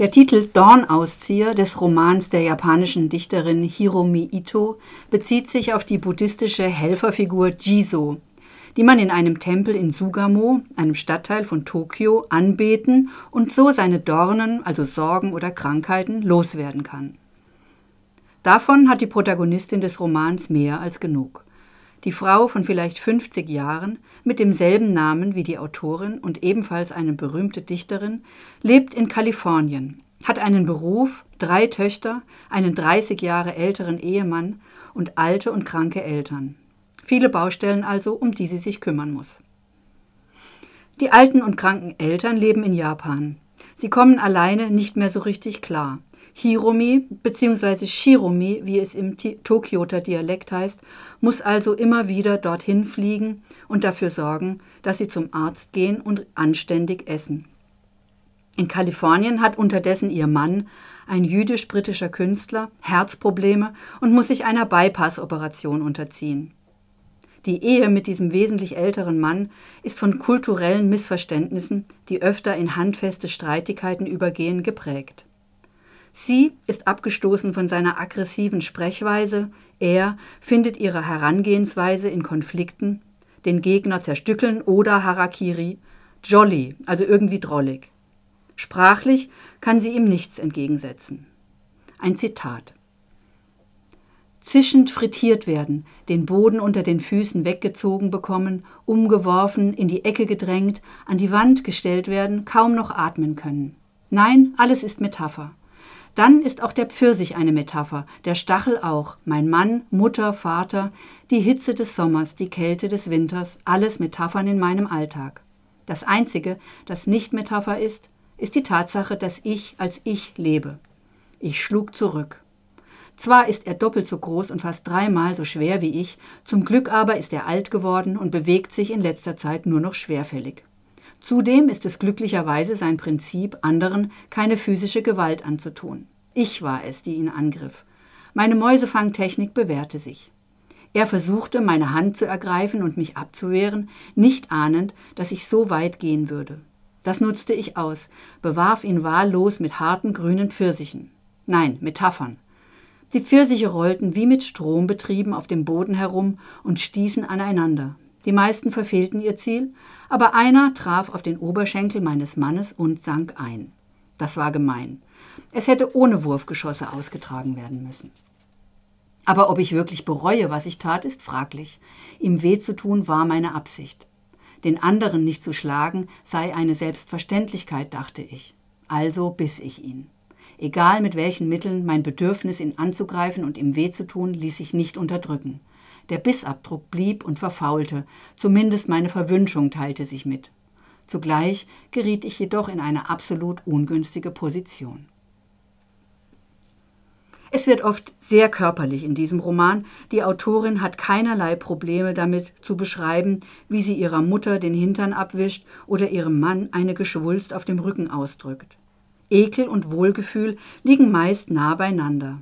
Der Titel Dornauszieher des Romans der japanischen Dichterin Hiromi Ito bezieht sich auf die buddhistische Helferfigur Jiso, die man in einem Tempel in Sugamo, einem Stadtteil von Tokio, anbeten und so seine Dornen, also Sorgen oder Krankheiten, loswerden kann. Davon hat die Protagonistin des Romans mehr als genug. Die Frau von vielleicht 50 Jahren, mit demselben Namen wie die Autorin und ebenfalls eine berühmte Dichterin, lebt in Kalifornien, hat einen Beruf, drei Töchter, einen 30 Jahre älteren Ehemann und alte und kranke Eltern. Viele Baustellen also, um die sie sich kümmern muss. Die alten und kranken Eltern leben in Japan. Sie kommen alleine nicht mehr so richtig klar. Hiromi bzw. Shiromi, wie es im Tokioter Dialekt heißt, muss also immer wieder dorthin fliegen und dafür sorgen, dass sie zum Arzt gehen und anständig essen. In Kalifornien hat unterdessen ihr Mann, ein jüdisch-britischer Künstler, Herzprobleme und muss sich einer Bypass-Operation unterziehen. Die Ehe mit diesem wesentlich älteren Mann ist von kulturellen Missverständnissen, die öfter in handfeste Streitigkeiten übergehen, geprägt. Sie ist abgestoßen von seiner aggressiven Sprechweise, er findet ihre Herangehensweise in Konflikten, den Gegner zerstückeln oder Harakiri, jolly, also irgendwie drollig. Sprachlich kann sie ihm nichts entgegensetzen. Ein Zitat. Zischend frittiert werden, den Boden unter den Füßen weggezogen bekommen, umgeworfen, in die Ecke gedrängt, an die Wand gestellt werden, kaum noch atmen können. Nein, alles ist Metapher. Dann ist auch der Pfirsich eine Metapher, der Stachel auch, mein Mann, Mutter, Vater, die Hitze des Sommers, die Kälte des Winters, alles Metaphern in meinem Alltag. Das Einzige, das nicht Metapher ist, ist die Tatsache, dass ich als ich lebe. Ich schlug zurück. Zwar ist er doppelt so groß und fast dreimal so schwer wie ich, zum Glück aber ist er alt geworden und bewegt sich in letzter Zeit nur noch schwerfällig. Zudem ist es glücklicherweise sein Prinzip, anderen keine physische Gewalt anzutun. Ich war es, die ihn angriff. Meine Mäusefangtechnik bewährte sich. Er versuchte, meine Hand zu ergreifen und mich abzuwehren, nicht ahnend, dass ich so weit gehen würde. Das nutzte ich aus, bewarf ihn wahllos mit harten grünen Pfirsichen. Nein, Metaphern. Die Pfirsiche rollten wie mit Strom betrieben auf dem Boden herum und stießen aneinander. Die meisten verfehlten ihr Ziel, aber einer traf auf den Oberschenkel meines Mannes und sank ein. Das war gemein. Es hätte ohne Wurfgeschosse ausgetragen werden müssen. Aber ob ich wirklich bereue, was ich tat, ist fraglich. Ihm weh zu tun war meine Absicht. Den anderen nicht zu schlagen sei eine Selbstverständlichkeit, dachte ich. Also biss ich ihn. Egal mit welchen Mitteln, mein Bedürfnis, ihn anzugreifen und ihm weh zu tun, ließ sich nicht unterdrücken. Der Bissabdruck blieb und verfaulte, zumindest meine Verwünschung teilte sich mit. Zugleich geriet ich jedoch in eine absolut ungünstige Position. Es wird oft sehr körperlich in diesem Roman. Die Autorin hat keinerlei Probleme damit zu beschreiben, wie sie ihrer Mutter den Hintern abwischt oder ihrem Mann eine Geschwulst auf dem Rücken ausdrückt. Ekel und Wohlgefühl liegen meist nah beieinander.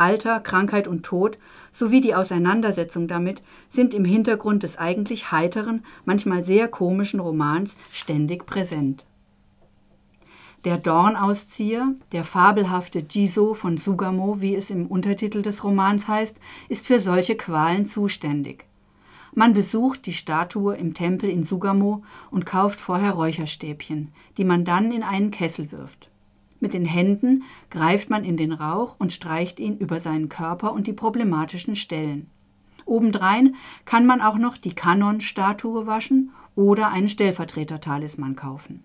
Alter, Krankheit und Tod sowie die Auseinandersetzung damit sind im Hintergrund des eigentlich heiteren, manchmal sehr komischen Romans ständig präsent. Der Dornauszieher, der fabelhafte Jiso von Sugamo, wie es im Untertitel des Romans heißt, ist für solche Qualen zuständig. Man besucht die Statue im Tempel in Sugamo und kauft vorher Räucherstäbchen, die man dann in einen Kessel wirft. Mit den Händen greift man in den Rauch und streicht ihn über seinen Körper und die problematischen Stellen. Obendrein kann man auch noch die Kanon-Statue waschen oder einen Stellvertreter-Talisman kaufen.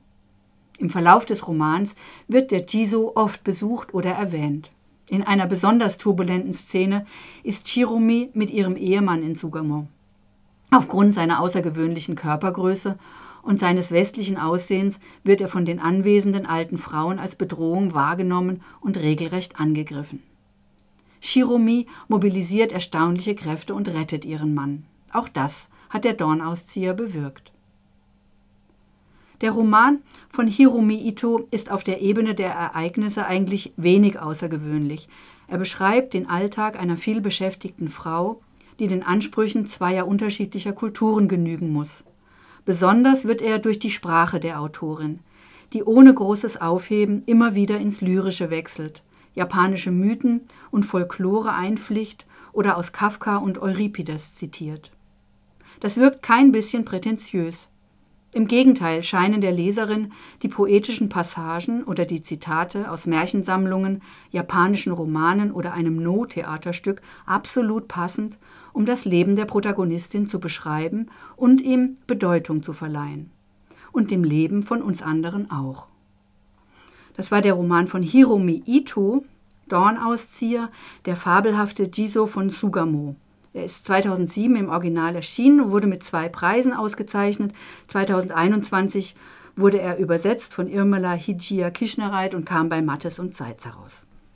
Im Verlauf des Romans wird der Jiso oft besucht oder erwähnt. In einer besonders turbulenten Szene ist Chirumi mit ihrem Ehemann in Sugamo. Aufgrund seiner außergewöhnlichen Körpergröße und seines westlichen Aussehens wird er von den anwesenden alten Frauen als Bedrohung wahrgenommen und regelrecht angegriffen. Shiromi mobilisiert erstaunliche Kräfte und rettet ihren Mann. Auch das hat der Dornauszieher bewirkt. Der Roman von Hiromi Ito ist auf der Ebene der Ereignisse eigentlich wenig außergewöhnlich. Er beschreibt den Alltag einer vielbeschäftigten Frau, die den Ansprüchen zweier unterschiedlicher Kulturen genügen muss. Besonders wird er durch die Sprache der Autorin, die ohne großes Aufheben immer wieder ins Lyrische wechselt, japanische Mythen und Folklore einpflicht oder aus Kafka und Euripides zitiert. Das wirkt kein bisschen prätentiös. Im Gegenteil scheinen der Leserin die poetischen Passagen oder die Zitate aus Märchensammlungen, japanischen Romanen oder einem No-Theaterstück absolut passend, um das Leben der Protagonistin zu beschreiben und ihm Bedeutung zu verleihen. Und dem Leben von uns anderen auch. Das war der Roman von Hiromi Ito, Dornauszieher, der fabelhafte Jiso von Sugamo. Er ist 2007 im Original erschienen und wurde mit zwei Preisen ausgezeichnet. 2021 wurde er übersetzt von Irmela Hijia Kischnereit und kam bei Mattes und Seitz heraus.